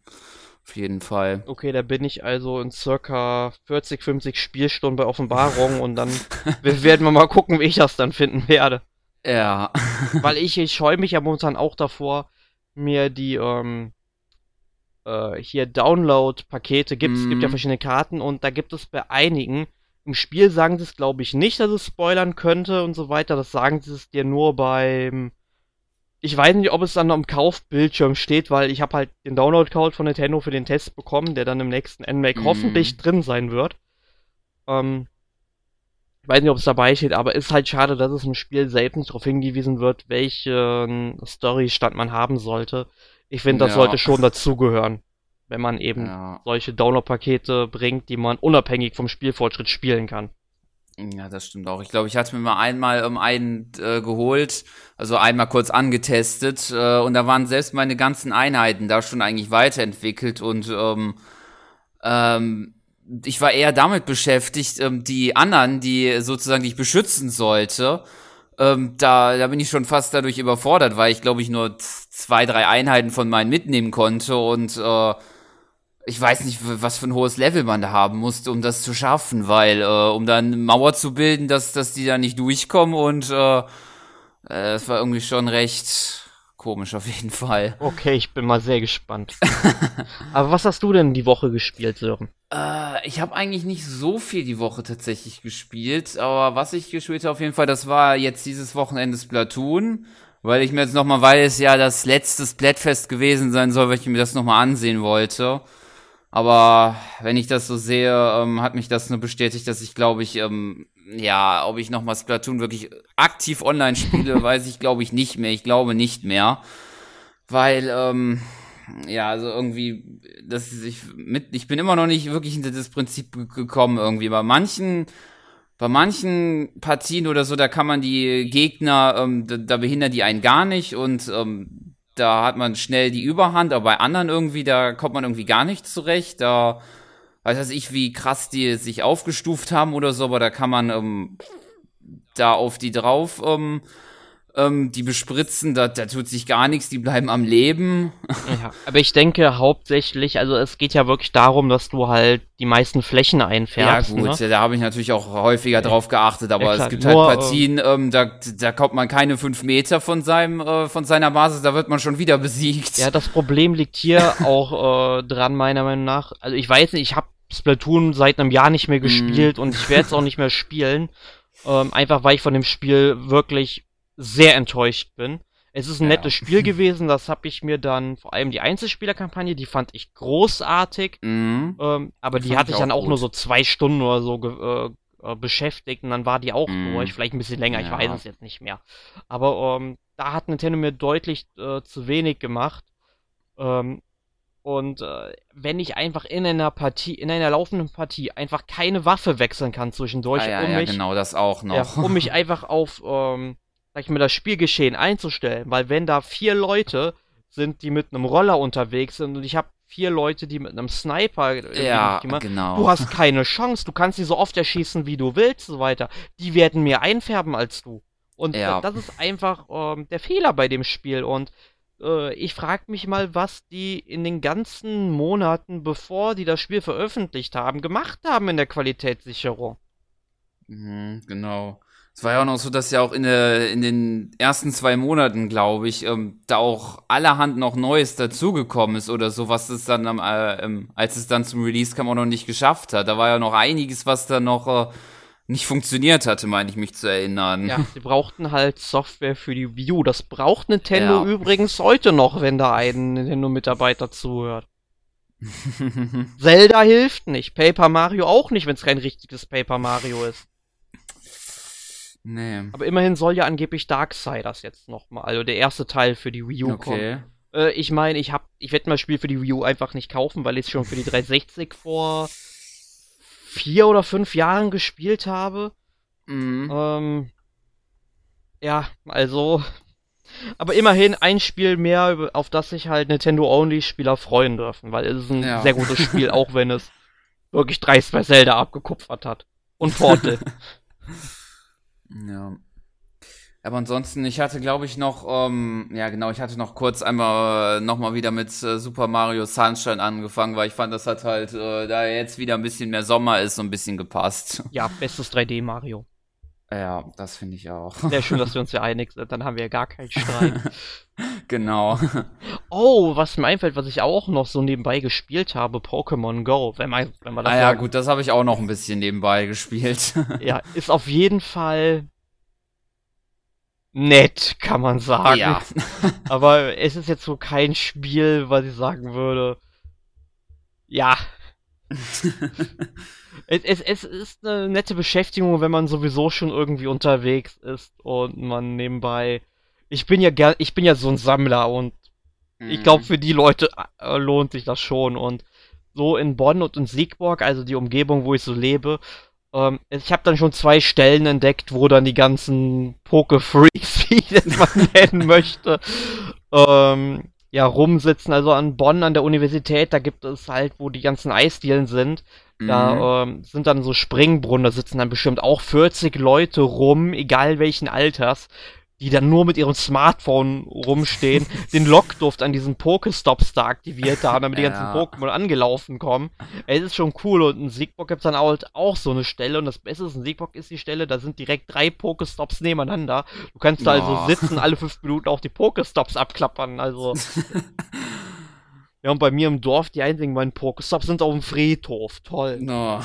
Auf jeden Fall. Okay, da bin ich also in circa 40, 50 Spielstunden bei Offenbarung und dann (laughs) werden wir mal gucken, wie ich das dann finden werde. Ja. (laughs) Weil ich, ich scheue mich ja momentan auch davor, mir die ähm, äh, hier Download-Pakete gibt. Mm. Es gibt ja mhm. verschiedene Karten und da gibt es bei einigen. Im Spiel sagen sie es, glaube ich, nicht, dass es spoilern könnte und so weiter. Das sagen sie es dir nur beim ich weiß nicht, ob es dann am Kaufbildschirm steht, weil ich habe halt den Download-Code von Nintendo für den Test bekommen, der dann im nächsten NMAC mm. hoffentlich drin sein wird. Ähm, ich weiß nicht, ob es dabei steht, aber ist halt schade, dass es im Spiel selten darauf hingewiesen wird, welchen Storystand man haben sollte. Ich finde, das ja. sollte schon dazugehören, wenn man eben ja. solche Download-Pakete bringt, die man unabhängig vom Spielfortschritt spielen kann. Ja, das stimmt auch. Ich glaube, ich hatte mir mal einmal um, einen äh, geholt, also einmal kurz angetestet äh, und da waren selbst meine ganzen Einheiten da schon eigentlich weiterentwickelt und ähm, ähm, ich war eher damit beschäftigt, ähm, die anderen, die sozusagen die ich beschützen sollte, ähm, da, da bin ich schon fast dadurch überfordert, weil ich glaube ich nur zwei, drei Einheiten von meinen mitnehmen konnte und äh, ich weiß nicht, was für ein hohes Level man da haben musste, um das zu schaffen, weil, äh, um dann eine Mauer zu bilden, dass, dass die da nicht durchkommen und äh, äh, war irgendwie schon recht komisch auf jeden Fall. Okay, ich bin mal sehr gespannt. (laughs) Aber was hast du denn die Woche gespielt, Sören? Äh, ich habe eigentlich nicht so viel die Woche tatsächlich gespielt, aber was ich gespielt habe auf jeden Fall, das war jetzt dieses Wochenende Splatoon, weil ich mir jetzt nochmal, weil es ja das letzte Splatfest gewesen sein soll, weil ich mir das nochmal ansehen wollte. Aber wenn ich das so sehe, ähm, hat mich das nur bestätigt, dass ich glaube ich, ähm, ja, ob ich nochmal Splatoon wirklich aktiv online spiele, (laughs) weiß ich glaube ich nicht mehr. Ich glaube nicht mehr. Weil, ähm, ja, also irgendwie, das ich mit, ich bin immer noch nicht wirklich hinter das Prinzip gekommen irgendwie. Bei manchen, bei manchen Partien oder so, da kann man die Gegner, ähm, da, da behindern die einen gar nicht und ähm, da hat man schnell die Überhand, aber bei anderen irgendwie, da kommt man irgendwie gar nicht zurecht. Da weiß ich, wie krass die sich aufgestuft haben oder so, aber da kann man ähm, da auf die drauf ähm, ähm, die bespritzen, da, da tut sich gar nichts, die bleiben am Leben. (laughs) Ja, aber ich denke hauptsächlich, also es geht ja wirklich darum, dass du halt die meisten Flächen einfärbst. Ja gut, ne? da habe ich natürlich auch häufiger drauf geachtet, aber ja, es gibt halt Nur, halt Partien, ähm, da, da kommt man keine fünf Meter von seinem äh, von seiner Basis, da wird man schon wieder besiegt. Ja, das Problem liegt hier (laughs) auch äh, dran, meiner Meinung nach. Also ich weiß nicht, ich habe Splatoon seit einem Jahr nicht mehr mhm. gespielt mm. und ich werde es auch nicht mehr spielen. (laughs) Ähm, einfach weil ich von dem Spiel wirklich sehr enttäuscht bin. Es ist ein ja. nettes Spiel gewesen, das habe ich mir dann, vor allem die Einzelspielerkampagne, die fand ich großartig, mhm. ähm, aber die, die hatte ich dann auch gut. nur so zwei Stunden oder so äh, äh, beschäftigt und dann war die auch mhm. durch, vielleicht ein bisschen länger, ja. ich weiß es jetzt nicht mehr. Aber ähm, da hat Nintendo mir deutlich äh, zu wenig gemacht. Ähm, und äh, wenn ich einfach in einer Partie, in einer laufenden Partie einfach keine Waffe wechseln kann zwischendurch, ah, ja, um ja, mich, genau das auch noch, ja, um mich (laughs) einfach auf ähm, sag ich mal, das Spielgeschehen einzustellen, weil wenn da vier Leute sind, die mit einem Roller unterwegs sind und ich habe vier Leute, die mit einem Sniper, äh, ja, genau. du hast keine Chance, du kannst sie so oft erschießen, wie du willst, so weiter. Die werden mehr einfärben als du. Und ja. das ist einfach ähm, der Fehler bei dem Spiel. Und äh, ich frage mich mal, was die in den ganzen Monaten, bevor die das Spiel veröffentlicht haben, gemacht haben in der Qualitätssicherung. Mhm, genau. Es war ja auch noch so, dass ja auch in, der, in den ersten zwei Monaten, glaube ich, ähm, da auch allerhand noch Neues dazugekommen ist oder so, was es dann, am, äh, ähm, als es dann zum Release kam, auch noch nicht geschafft hat. Da war ja noch einiges, was da noch äh, nicht funktioniert hatte, meine ich mich zu erinnern. Ja, sie brauchten halt Software für die Wii U. Das braucht Nintendo ja. übrigens heute noch, wenn da ein Nintendo-Mitarbeiter zuhört. (laughs) Zelda hilft nicht, Paper Mario auch nicht, wenn es kein richtiges Paper Mario ist. Nee. Aber immerhin soll ja angeblich Darksiders jetzt nochmal, also der erste Teil für die Wii U okay. kommen. Äh, ich meine, ich hab, ich werde mal Spiel für die Wii U einfach nicht kaufen, weil ich es schon für die 360 vor vier oder fünf Jahren gespielt habe. Mhm. Ähm, ja, also. Aber immerhin ein Spiel mehr, auf das sich halt Nintendo-Only-Spieler freuen dürfen, weil es ist ein ja. sehr gutes Spiel, (laughs) auch wenn es wirklich dreist bei Zelda abgekupfert hat. Und Portal. (laughs) Ja. Aber ansonsten, ich hatte, glaube ich, noch, ähm, ja genau, ich hatte noch kurz einmal äh, nochmal wieder mit äh, Super Mario Sunshine angefangen, weil ich fand, das hat halt, äh, da jetzt wieder ein bisschen mehr Sommer ist, so ein bisschen gepasst. Ja, bestes 3D Mario. Ja, das finde ich auch. Sehr schön, dass wir (laughs) uns ja einig sind, dann haben wir ja gar keinen (laughs) Streit. genau. Oh, was mir einfällt, was ich auch noch so nebenbei gespielt habe, Pokémon Go, wenn man, wenn man das Ah ja, gut, das habe ich auch noch ein bisschen nebenbei gespielt. (laughs) ja, ist auf jeden Fall nett, kann man sagen. Ja. Aber es ist jetzt so kein Spiel, was ich sagen würde. Ja. Es, es, es ist eine nette Beschäftigung, wenn man sowieso schon irgendwie unterwegs ist und man nebenbei. Ich bin ja gern, ich bin ja so ein Sammler und mhm. ich glaube, für die Leute äh, lohnt sich das schon. Und so in Bonn und in Siegburg, also die Umgebung, wo ich so lebe, ähm, ich habe dann schon zwei Stellen entdeckt, wo dann die ganzen Poke-Freaks, (laughs) wie ich das mal (laughs) nennen möchte, ähm, ja, rumsitzen. Also an Bonn, an der Universität, da gibt es halt, wo die ganzen Eisdielen sind. Da mhm. ähm, sind dann so Springbrunnen, da sitzen dann bestimmt auch 40 Leute rum, egal welchen Alters, die dann nur mit ihrem Smartphone rumstehen, (laughs) den Lockduft an diesen Pokestops da aktiviert haben, damit die ganzen Pokémon angelaufen kommen. Es ist schon cool und in Siegbock gibt es dann auch, auch so eine Stelle und das Beste ist, in Siegbock ist die Stelle, da sind direkt drei Pokestops nebeneinander. Du kannst da also oh. also sitzen, alle fünf Minuten auch die Pokestops abklappern, also. (laughs) ja, und bei mir im Dorf, die einzigen meinen Pokestops sind auf dem Friedhof. Toll. No.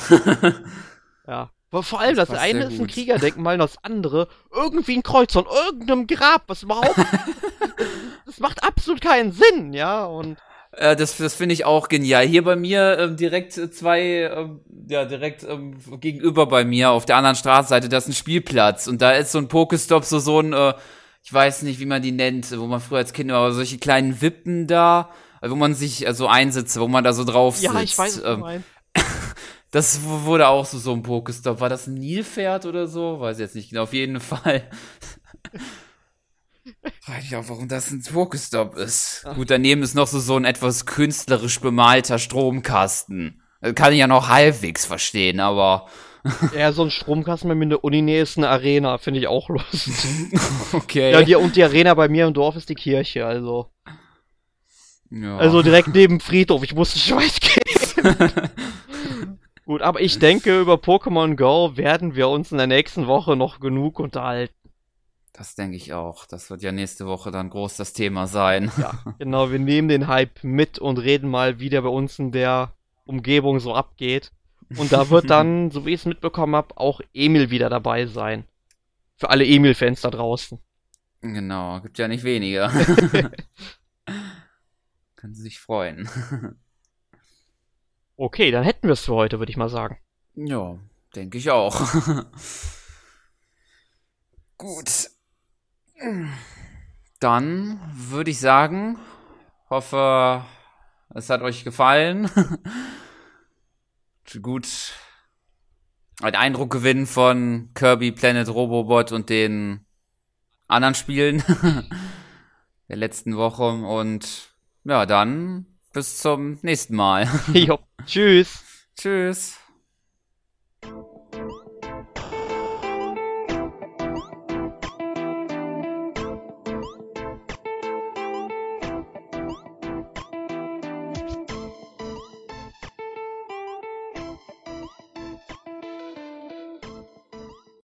ja. Aber vor allem, das, das eine ist ein Kriegerdenkmal und das andere irgendwie ein Kreuz von irgendeinem Grab, was überhaupt. (laughs) das macht absolut keinen Sinn, ja, und. Äh, das das finde ich auch genial. Hier bei mir äh, direkt zwei, äh, ja, direkt ähm, gegenüber bei mir auf der anderen Straßenseite, da ist ein Spielplatz und da ist so ein Pokestop, so so ein, äh, ich weiß nicht, wie man die nennt, wo man früher als Kind war, solche kleinen Wippen da, wo man sich äh, so einsitzt, wo man da so drauf sitzt. Ja, ich weiß, was ähm. Das wurde auch so, so ein Pokestop. War das ein Nilpferd oder so? Weiß jetzt nicht genau. Auf jeden Fall. (laughs) Weiß ich auch, warum das ein Pokestop ist. Ach. Gut, daneben ist noch so, so ein etwas künstlerisch bemalter Stromkasten. Kann ich ja noch halbwegs verstehen, aber. (laughs) Ja, so ein Stromkasten bei mir in der Uninähe ist eine Arena, finde ich auch lustig. (laughs) okay. Ja, die, und die Arena bei mir im Dorf ist die Kirche, also. Ja. Also direkt neben Friedhof, ich muss nicht weit gehen. Gut, aber ich denke, über Pokémon Go werden wir uns in der nächsten Woche noch genug unterhalten. Das denke ich auch. Das wird ja nächste Woche dann groß das Thema sein. Ja, genau. Wir nehmen den Hype mit und reden mal, wie der bei uns in der Umgebung so abgeht. Und da wird dann, (laughs) so wie ich es mitbekommen habe, auch Emil wieder dabei sein. Für alle Emil-Fans da draußen. Genau, gibt ja nicht weniger. (laughs) Können Sie sich freuen. Okay, dann hätten wir es für heute, würde ich mal sagen. Ja, denke ich auch. (laughs) Gut. Dann würde ich sagen, hoffe, es hat euch gefallen. (laughs) Gut. Einen Eindruck gewinnen von Kirby Planet Robobot und den anderen Spielen (laughs) der letzten Woche. Und ja, dann bis zum nächsten Mal. (laughs) jo, tschüss. Tschüss.